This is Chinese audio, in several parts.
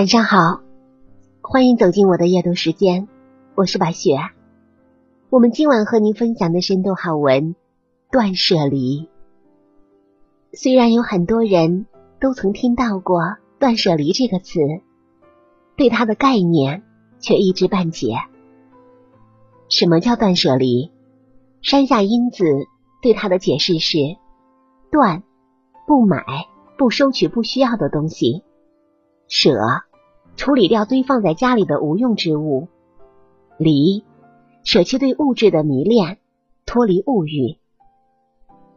晚上好，欢迎走进我的夜读时间，我是白雪。我们今晚和您分享的深度好文《断舍离》。虽然有很多人都曾听到过“断舍离”这个词，对它的概念却一知半解。什么叫断舍离？山下英子对它的解释是：断，不买，不收取不需要的东西；舍，处理掉堆放在家里的无用之物；离，舍弃对物质的迷恋，脱离物欲。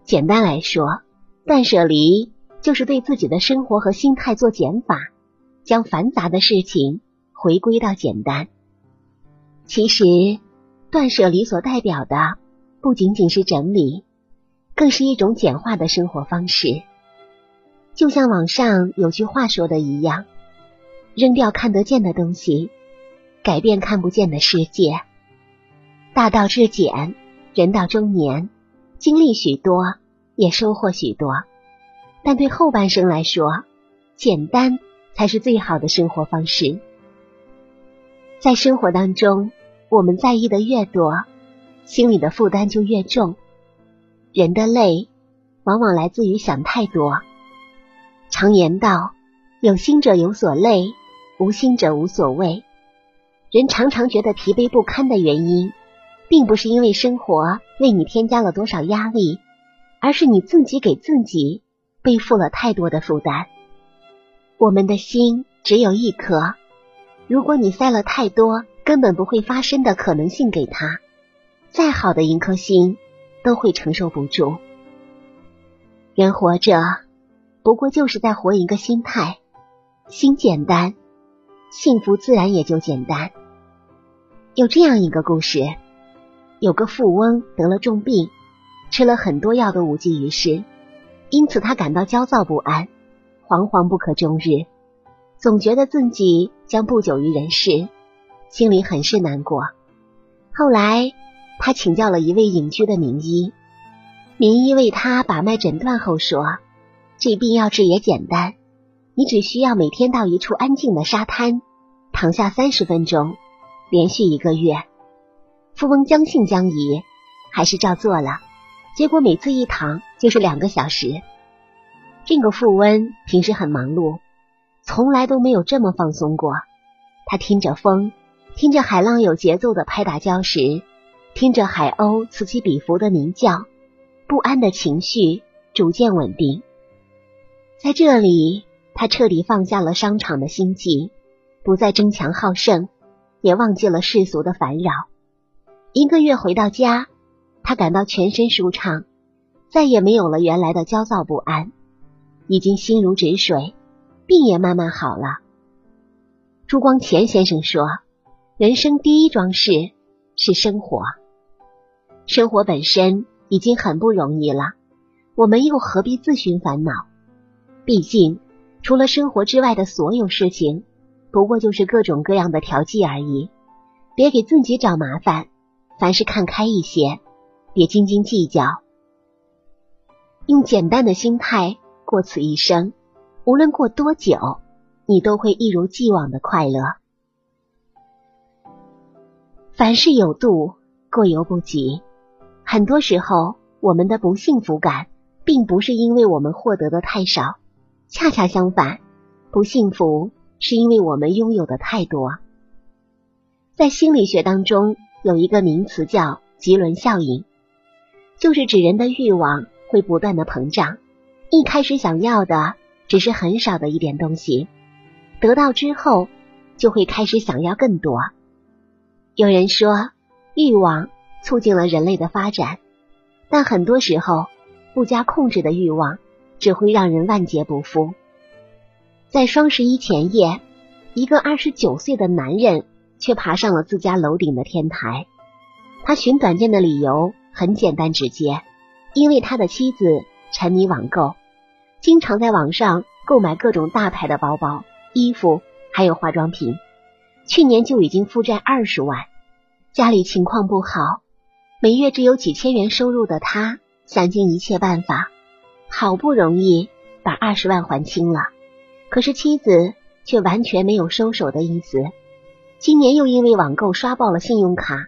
简单来说，断舍离就是对自己的生活和心态做减法，将繁杂的事情回归到简单。其实，断舍离所代表的不仅仅是整理，更是一种简化的生活方式。就像网上有句话说的一样：“扔掉看得见的东西，改变看不见的世界。”大道至简，人到中年，经历许多。也收获许多，但对后半生来说，简单才是最好的生活方式。在生活当中，我们在意的越多，心里的负担就越重。人的累，往往来自于想太多。常言道：“有心者有所累，无心者无所谓。”人常常觉得疲惫不堪的原因，并不是因为生活为你添加了多少压力。而是你自己给自己背负了太多的负担。我们的心只有一颗，如果你塞了太多根本不会发生的可能性给他，再好的一颗心都会承受不住。人活着不过就是在活一个心态，心简单，幸福自然也就简单。有这样一个故事，有个富翁得了重病。吃了很多药都无济于事，因此他感到焦躁不安，惶惶不可终日，总觉得自己将不久于人世，心里很是难过。后来他请教了一位隐居的名医，名医为他把脉诊断后说：“这病要治也简单，你只需要每天到一处安静的沙滩躺下三十分钟，连续一个月。”富翁将信将疑，还是照做了。结果每次一躺就是两个小时。这个富翁平时很忙碌，从来都没有这么放松过。他听着风，听着海浪有节奏的拍打礁石，听着海鸥此起彼伏的鸣叫，不安的情绪逐渐稳定。在这里，他彻底放下了商场的心计，不再争强好胜，也忘记了世俗的烦扰。一个月回到家。他感到全身舒畅，再也没有了原来的焦躁不安，已经心如止水，病也慢慢好了。朱光潜先生说：“人生第一桩事是生活，生活本身已经很不容易了，我们又何必自寻烦恼？毕竟，除了生活之外的所有事情，不过就是各种各样的调剂而已。别给自己找麻烦，凡事看开一些。”别斤斤计较，用简单的心态过此一生，无论过多久，你都会一如既往的快乐。凡事有度，过犹不及。很多时候，我们的不幸福感，并不是因为我们获得的太少，恰恰相反，不幸福是因为我们拥有的太多。在心理学当中，有一个名词叫吉伦效应。就是指人的欲望会不断的膨胀，一开始想要的只是很少的一点东西，得到之后就会开始想要更多。有人说，欲望促进了人类的发展，但很多时候不加控制的欲望只会让人万劫不复。在双十一前夜，一个二十九岁的男人却爬上了自家楼顶的天台，他寻短见的理由。很简单直接，因为他的妻子沉迷网购，经常在网上购买各种大牌的包包、衣服，还有化妆品。去年就已经负债二十万，家里情况不好，每月只有几千元收入的他，想尽一切办法，好不容易把二十万还清了。可是妻子却完全没有收手的意思。今年又因为网购刷爆了信用卡，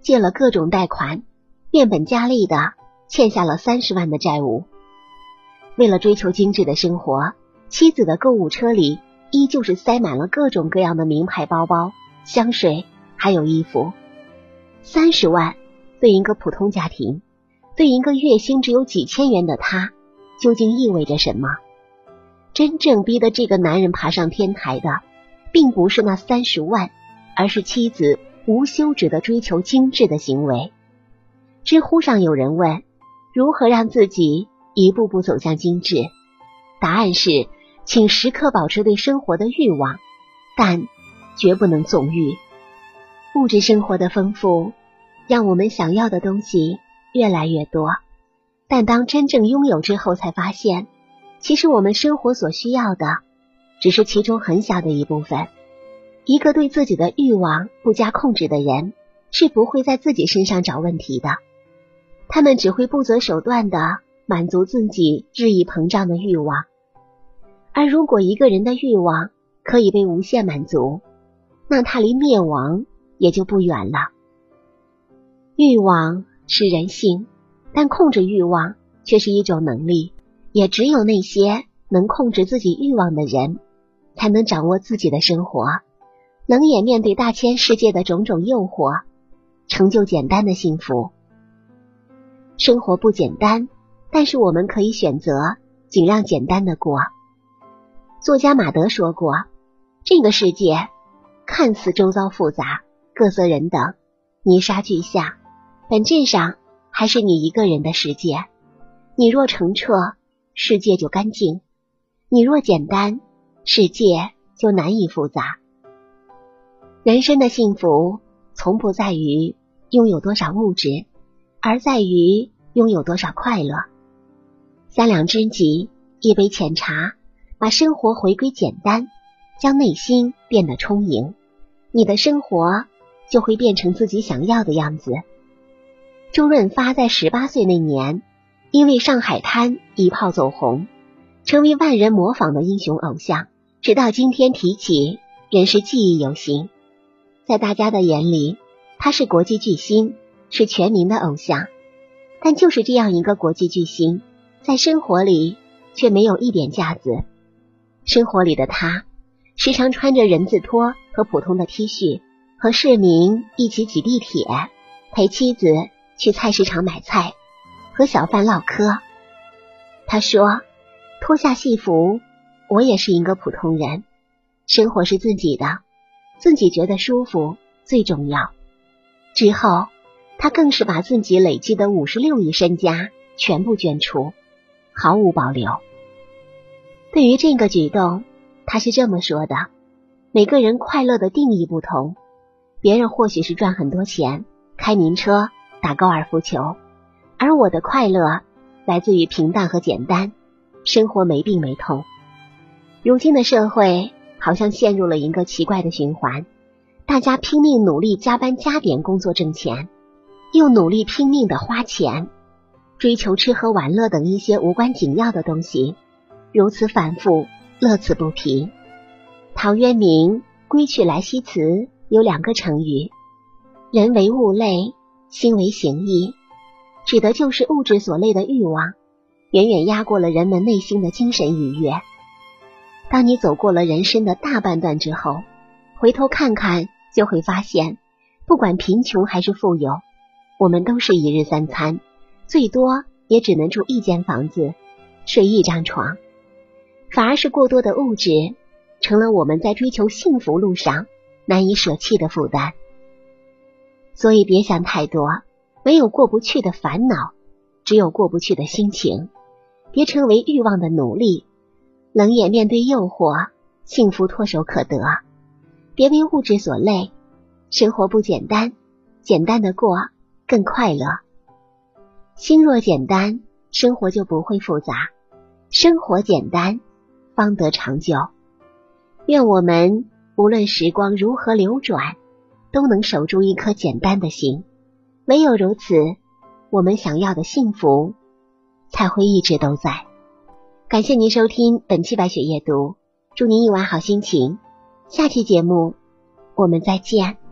借了各种贷款，变本加厉的欠下了三十万的债务。为了追求精致的生活，妻子的购物车里依旧是塞满了各种各样的名牌包包、香水，还有衣服。三十万对一个普通家庭，对一个月薪只有几千元的他，究竟意味着什么？真正逼得这个男人爬上天台的，并不是那三十万，而是妻子无休止的追求精致的行为。知乎上有人问：如何让自己一步步走向精致？答案是：请时刻保持对生活的欲望，但绝不能纵欲。物质生活的丰富，让我们想要的东西越来越多，但当真正拥有之后，才发现。其实我们生活所需要的，只是其中很小的一部分。一个对自己的欲望不加控制的人，是不会在自己身上找问题的。他们只会不择手段的满足自己日益膨胀的欲望。而如果一个人的欲望可以被无限满足，那他离灭亡也就不远了。欲望是人性，但控制欲望却是一种能力。也只有那些能控制自己欲望的人，才能掌握自己的生活，冷眼面对大千世界的种种诱惑，成就简单的幸福。生活不简单，但是我们可以选择尽量简单的过。作家马德说过：“这个世界看似周遭复杂，各色人等，泥沙俱下，本质上还是你一个人的世界。你若澄澈。”世界就干净，你若简单，世界就难以复杂。人生的幸福从不在于拥有多少物质，而在于拥有多少快乐。三两知己，一杯浅茶，把生活回归简单，将内心变得充盈，你的生活就会变成自己想要的样子。周润发在十八岁那年。因为上海滩一炮走红，成为万人模仿的英雄偶像，直到今天提起，仍是记忆犹新。在大家的眼里，他是国际巨星，是全民的偶像。但就是这样一个国际巨星，在生活里却没有一点架子。生活里的他，时常穿着人字拖和普通的 T 恤，和市民一起挤地铁，陪妻子去菜市场买菜。和小贩唠嗑，他说：“脱下戏服，我也是一个普通人。生活是自己的，自己觉得舒服最重要。”之后，他更是把自己累积的五十六亿身家全部捐出，毫无保留。对于这个举动，他是这么说的：“每个人快乐的定义不同，别人或许是赚很多钱、开名车、打高尔夫球。”而我的快乐来自于平淡和简单，生活没病没痛。如今的社会好像陷入了一个奇怪的循环，大家拼命努力加班加点工作挣钱，又努力拼命的花钱，追求吃喝玩乐等一些无关紧要的东西，如此反复，乐此不疲。陶渊明《归去来兮辞》有两个成语：人为物累，心为形役。指的就是物质所累的欲望，远远压过了人们内心的精神愉悦。当你走过了人生的大半段之后，回头看看，就会发现，不管贫穷还是富有，我们都是一日三餐，最多也只能住一间房子，睡一张床。反而是过多的物质，成了我们在追求幸福路上难以舍弃的负担。所以，别想太多。没有过不去的烦恼，只有过不去的心情。别成为欲望的奴隶，冷眼面对诱惑，幸福唾手可得。别为物质所累，生活不简单，简单的过更快乐。心若简单，生活就不会复杂；生活简单，方得长久。愿我们无论时光如何流转，都能守住一颗简单的心。唯有如此，我们想要的幸福才会一直都在。感谢您收听本期白雪夜读，祝您一晚好心情。下期节目我们再见。